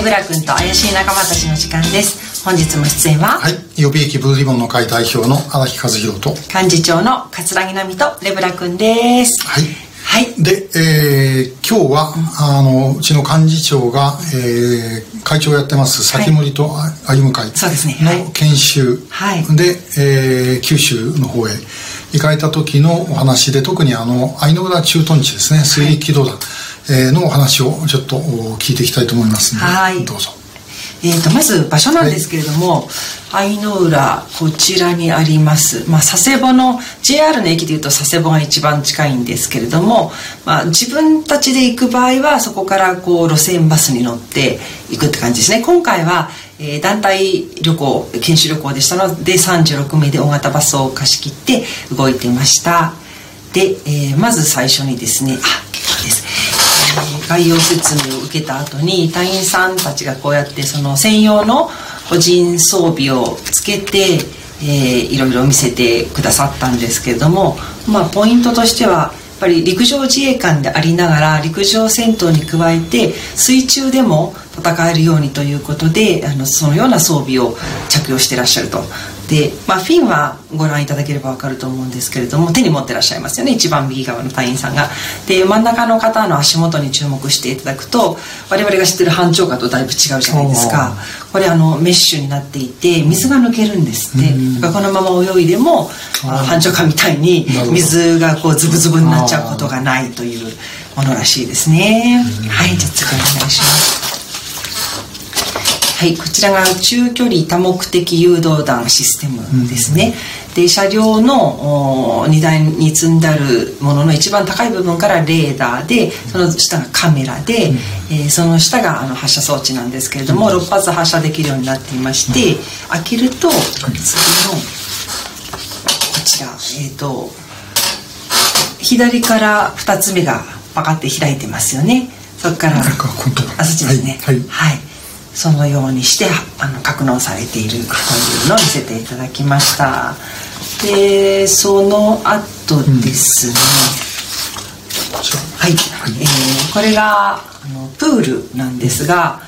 レブラ君と怪しい仲間たちの時間です。本日も出演ははい。予備役ブルーリボンの会代表の荒木和弘と。幹事長の桂木奈美とレブラ君です。はい。はい。で、えー今日は、あのうちの幹事長が、えー会長をやってます先森と歩む会そうですね。はい。の研修。はい。で、えー九州の方へ行かれた時のお話で特にあの相野浦駐屯地ですね。水陸機動団、えーのお話をちょっとお聞いていきたいと思いますので、はい。どうぞ。えー、とまず場所なんですけれども、相の浦こちらにあります、まあ、佐世保の JR の駅でいうと佐世保が一番近いんですけれども、まあ、自分たちで行く場合はそこからこう路線バスに乗って行くって感じですね。今回は、えー団体旅行研修旅行でしたので36名で大型バスを貸し切って動いてました。で、えーまず最初にですねあ概要説明を受けた後に隊員さんたちがこうやってその専用の個人装備をつけて、えーいろいろ見せてくださったんですけれども、まあ、ポイントとしてはやっぱり陸上自衛官でありながら陸上戦闘に加えて水中でも戦えるようにということであのそのような装備を着用してらっしゃると。で、まあ、フィンはご覧いただければ分かると思うんですけれども手に持ってらっしゃいますよね。一番右側の隊員さんが。で真ん中の方の足元に注目していただくと我々が知ってる班長下とだいぶ違うじゃないですか。これあのメッシュになっていて水が抜けるんですって。このまま泳いでもあ班長下みたいに水がこうズブズブになっちゃうことがないというものらしいですね。はいじゃあ次お願いしますはい、こちらが中距離多目的誘導弾システムですね。で車両のお荷台に積んであるものの一番高い部分からレーダーでその下がカメラで、えーその下があの発射装置なんですけれども、6発発射できるようになっていまして、開けると次のこちらえっ、と左から2つ目がパカって開いてますよね。そこからあそっちですね。はい。はいそのようにしてあの格納されているというのを見せていただきました。でその後ですね、こちらはい、えーこれがあのプールなんですが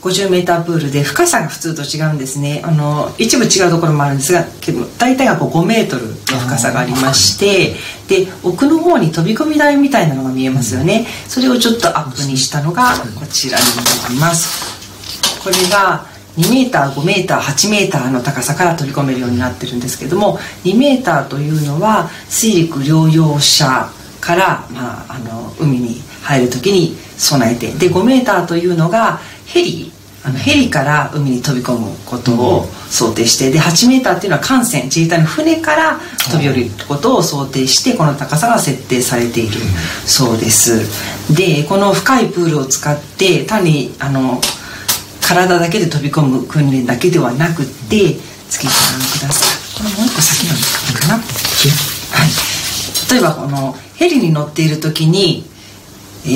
50m プールで深さが普通と違うんですね。あの一部違うところもあるんですがけど大体がこう 5m の深さがありましてで奥の方に飛び込み台みたいなのが見えますよね。それをちょっとアップにしたのがこちらになりますこれが2メーター5メーター8メーターの高さから飛び込めるようになってるんですけども2メーターというのは水陸両用車から、まあ、あの海に入る時に備えてで5メーターというのがヘリあのヘリから海に飛び込むことを想定してで8メーターっていうのは艦船自衛隊の船から飛び降りることを想定してこの高さが設定されているそうです。でこの深いプールを使って単にあの体だけで飛び込む訓練だけではなくって次ご覧ください。これもう一個先のかな。はい。例えばこのヘリに乗っている時に、え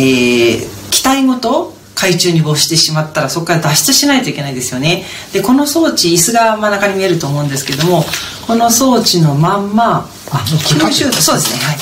ー機体ごと海中に没してしまったらそこから脱出しないといけないですよね。でこの装置椅子が真ん中に見えると思うんですけどもこの装置のまんまあ90度そうですね。はい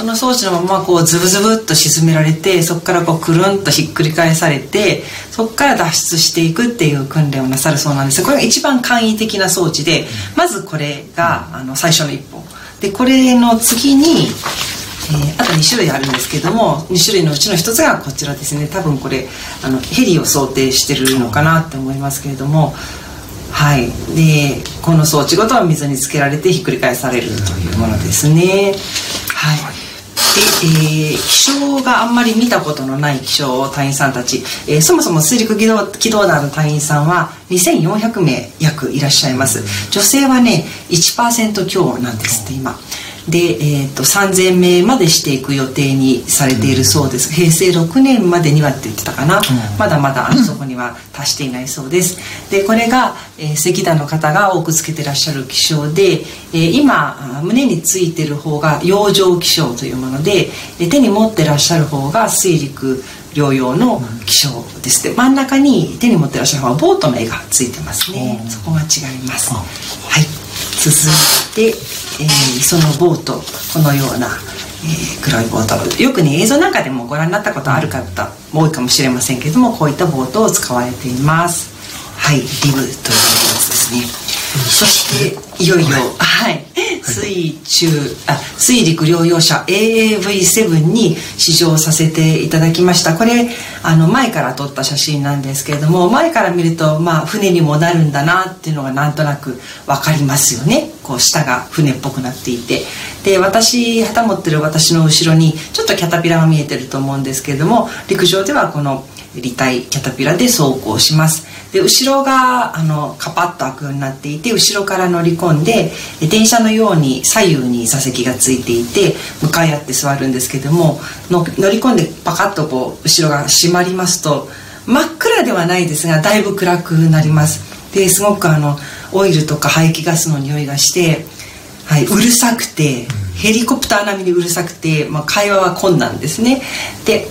この装置のままこうズブズブっと沈められてそこからこうくるんとひっくり返されてそこから脱出していくっていう訓練をなさるそうなんです。これが一番簡易的な装置でまずこれがあの最初の一歩。でこれの次に、えーあと2種類あるんですけども2種類のうちの1つがこちらですね。多分これあのヘリを想定してるのかなって思いますけれども。はい。でこの装置ごとは水につけられてひっくり返されるというものですね。はい、えー気象があんまり見たことのない気象隊員さんたち、えーそもそも水陸機動機動団の隊員さんは2400名約いらっしゃいます。女性はね1%強なんですって今。で、えー、と3000名までしていく予定にされているそうです、平成6年までにはって言ってたかな、まだまだあのそこには達していないそうです。でこれが、えー、石炭の方が多くつけてらっしゃる気象で、えー今あ胸についてる方が洋上気象というものでで手に持ってらっしゃる方が水陸両用の気象です。で真ん中に手に持ってらっしゃる方はボートの絵がついてますね。そこが違います。はい続いて、えーそのボートこのような、えー、黒いボートよくね映像なんかでもご覧になったことある方も多いかもしれませんけれどもこういったボートを使われています。はいリブというやつですね。そしていよいよはい水中あ水陸両用車 AAV7 に試乗させていただきました。これあの前から撮った写真なんですけれども前から見るとまあ船にもなるんだなっていうのがなんとなく分かりますよね。こう下が船っぽくなっていて。で私旗持ってる私の後ろにちょっとキャタピラが見えてると思うんですけれども陸上ではこの立体キャタピラで走行します。で後ろがあのカパッと開くようになっていて後ろから乗り込んで電車のように左右に座席がついていて向かい合って座るんですけどもの乗り込んでパカッとこう後ろが閉まりますと真っ暗ではないですがだいぶ暗くなります。ですごくあのオイルとか排気ガスの匂いがして、はい、うるさくてヘリコプター並みにうるさくて、まあ、会話は困難ですね。で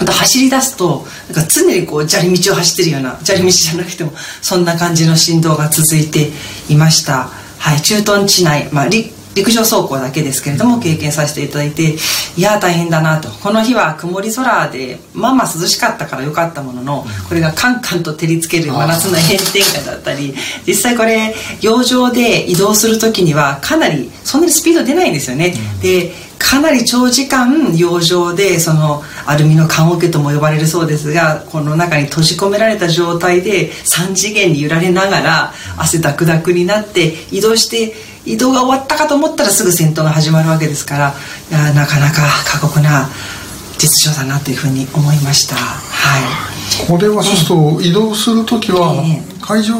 あと走り出すとなんか常にこう砂利道を走ってるような砂利道じゃなくてもそんな感じの振動が続いていました。はい駐屯地内、まあ、陸上走行だけですけれども経験させていただいていや大変だなと。この日は曇り空でまあまあ涼しかったからよかったもののこれがカンカンと照りつける真夏の炎天下だったり実際これ洋上で移動する時にはかなりそんなにスピード出ないんですよね、でかなり長時間洋上でそのアルミの棺桶とも呼ばれるそうですがこの中に閉じ込められた状態で3次元に揺られながら汗だくだくになって移動して移動が終わったかと思ったらすぐ戦闘が始まるわけですからいやなかなか過酷な実情だなというふうに思いました。はいこれはそうすると移動する時は会場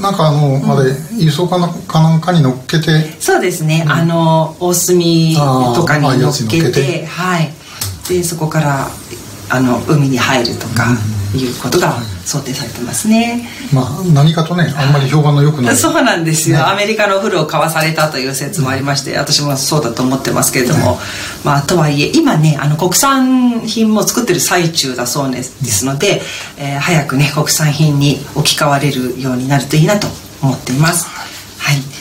なんかあのあれ輸送かなかなんかに乗っけて？そうですね、あの大隅とかに乗っけてはい。でそこからあの海に入るとかいうことが想定されてますね、まあ何かとねあんまり評判の良くない。そうなんですよ、ね、アメリカのお風呂を買わされたという説もありまして、私もそうだと思ってますけれども、まあとはいえ今ねあの国産品も作ってる最中だそうですので、えー、早くね国産品に置き換われるようになるといいなと思っています。はい。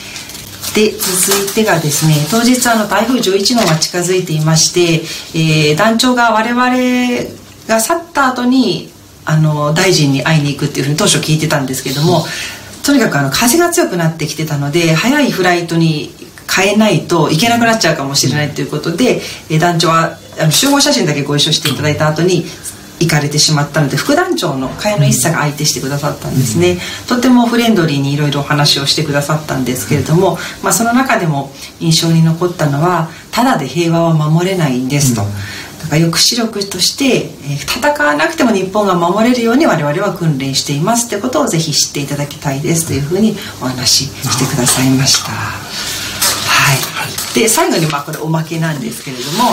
で続いてがですね当日あの台風11号が近づいていまして、えー、団長が我々が去った後にあの大臣に会いに行くっていうふうに当初聞いてたんですけどもとにかくあの風が強くなってきてたので早いフライトに変えないといけなくなっちゃうかもしれないということで、え団長はあの集合写真だけご一緒していただいた後に行かれてしまったので副団長の茅野一茶が相手してくださったんですね、とてもフレンドリーにいろいろお話をしてくださったんですけれども、まあ、その中でも印象に残ったのは「ただで平和は守れないんです」と。だから抑止力として、え戦わなくても日本が守れるように我々は訓練していますということをぜひ知っていただきたいですというふうにお話ししてくださいました。はい、で最後にまあこれおまけなんですけれども、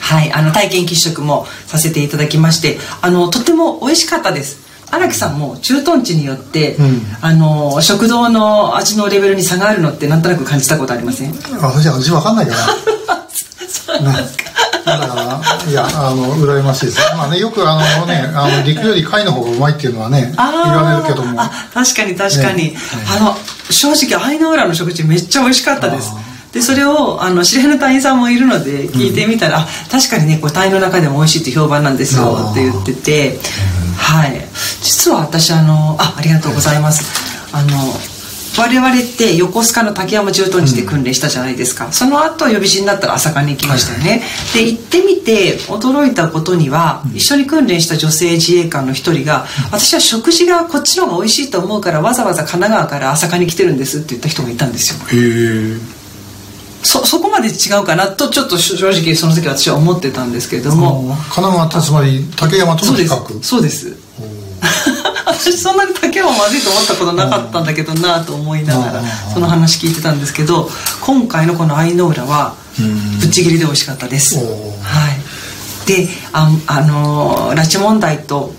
はい、あの体験喫食もさせていただきましてあのとても美味しかったです。荒木さんも駐屯地によって、うん、あの食堂の味のレベルに差があるのってなんとなく感じたことありません？私味わかんないから そうなんですか。だからいやあの羨ましいです。まあねよくあのねあの陸より貝の方がうまいっていうのはね言われるけども。あ確かに確かに、ね、あの正直愛の浦の食事めっちゃ美味しかったです。でそれをあの知り合いの隊員さんもいるので聞いてみたら、うん、確かにねこう隊員の中でも美味しいって評判なんですよって言ってて。はい。実は私あのあありがとうございます。あの我々って横須賀の竹山駐屯地で訓練したじゃないですか、うん、その後予備士になったら朝霞に行きましたよね、はい、で行ってみて驚いたことには、うん、一緒に訓練した女性自衛官の一人が、うん、私は食事がこっちの方が美味しいと思うからわざわざ神奈川から朝霞に来てるんですって言った人がいたんですよ。へえ。そそこまで違うかなとちょっと正直その時私は思ってたんですけれども。神奈川ってつまり竹山との比較？そうです私そんなに竹はまずいと思ったことなかったんだけどなと思いながらその話聞いてたんですけど今回のこの愛の浦はぶっちぎりで美味しかったです。はい。でああの拉致問題と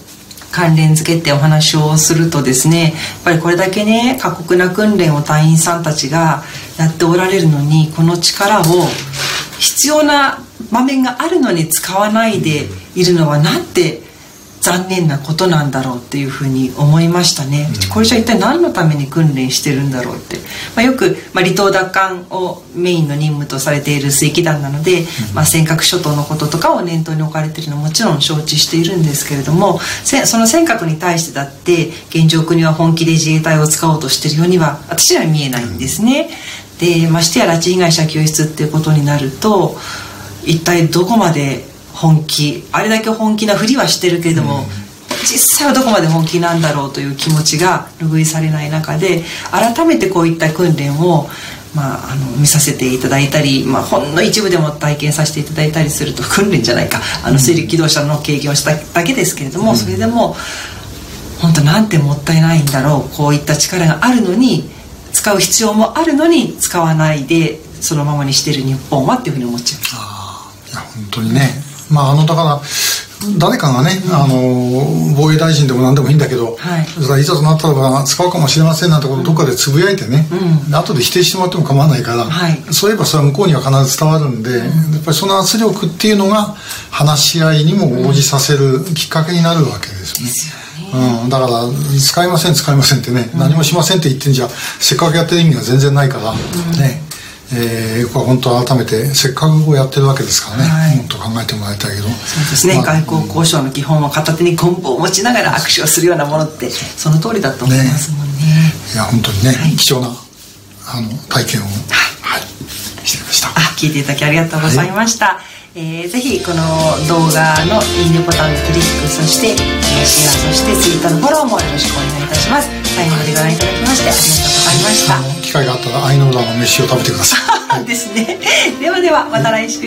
関連づけてお話をするとですねやっぱりこれだけね過酷な訓練を隊員さんたちがやっておられるのにこの力を必要な場面があるのに使わないでいるのはなんて残念なことなんだろうっていうふうに思いましたね、うん、これじゃ一体何のために訓練してるんだろうって、まあ、よく、まあ、離島奪還をメインの任務とされている水域団なので、うん、まあ、尖閣諸島のこととかを念頭に置かれているのはもちろん承知しているんですけれどもその尖閣に対してだって現状国は本気で自衛隊を使おうとしているようには私には見えないんですね。でましてや拉致被害者救出っていうことになると一体どこまで本気。あれだけ本気なふりはしてるけれども、うん、実際はどこまで本気なんだろうという気持ちが拭いされない中で改めてこういった訓練をまあ、あの見させていただいたり、まあ、ほんの一部でも体験させていただいたりすると訓練じゃないか。あの水力機動車の経験をしただけですけれども、うん、それでも本当なんてもったいないんだろう。こういった力があるのに使う必要もあるのに使わないでそのままにしてる日本はっていうふうに思っちゃいましたいや本当にねまああのだから誰かがね、うん、あの防衛大臣でも何でもいいんだけど、はい、いざとなったら使うかもしれませんなんてことどっかでつぶやいてね、うん、後で否定してもらっても構わないから、はい、そういえばそれは向こうには必ず伝わるんで、うん、やっぱりその圧力っていうのが話し合いにも応じさせるきっかけになるわけですよね。うん、だから使いません使いませんってね、うん、何もしませんって言ってんじゃせっかくやってる意味が全然ないから、うん、ねえー、これは本当改めてせっかくやってるわけですからね、はい、もっと考えてもらいたいけど。そうですね、まあ、外交交渉の基本は片手に棍棒を持ちながら握手をするようなものってその通りだと思いますもんね、ね、いや本当にね、はい、貴重なあの体験を、はい、はい、してきました。あ聞いていただきありがとうございました、はい。えー、ぜひこの動画のいいねボタンのクリックそして、えー、シェアそしてツイッターのフォローもよろしくお願いいたします最後までご覧いただきましてありがとうございました。機会があったら愛の裏の飯を食べてください。ですね。ではではまた来週